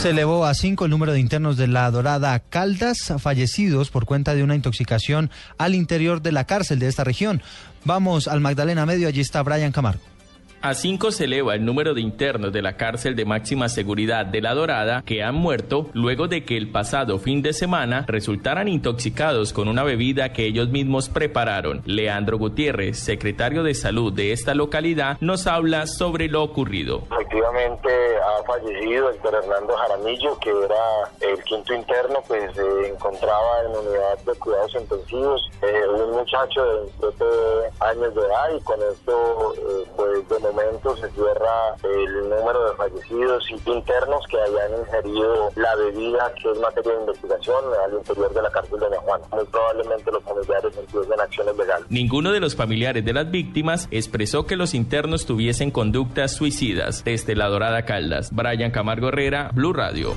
Se elevó a cinco el número de internos de la Dorada Caldas fallecidos por cuenta de una intoxicación al interior de la cárcel de esta región. Vamos al Magdalena Medio, allí está Brian Camargo. A cinco se eleva el número de internos de la cárcel de máxima seguridad de La Dorada que han muerto luego de que el pasado fin de semana resultaran intoxicados con una bebida que ellos mismos prepararon. Leandro Gutiérrez, secretario de salud de esta localidad, nos habla sobre lo ocurrido. Efectivamente ha fallecido Héctor Hernando Jaramillo, que era el quinto interno, pues se encontraba en unidad de cuidados intensivos, eh, un muchacho de 27 años de edad y con esto eh, pues el número de fallecidos internos que hayan ingerido la bebida que es materia de investigación al interior de la cárcel de Juan. Muy probablemente los familiares empiecen acciones legales. Ninguno de los familiares de las víctimas expresó que los internos tuviesen conductas suicidas. Desde La Dorada Caldas, Brian Camargo Herrera, Blue Radio.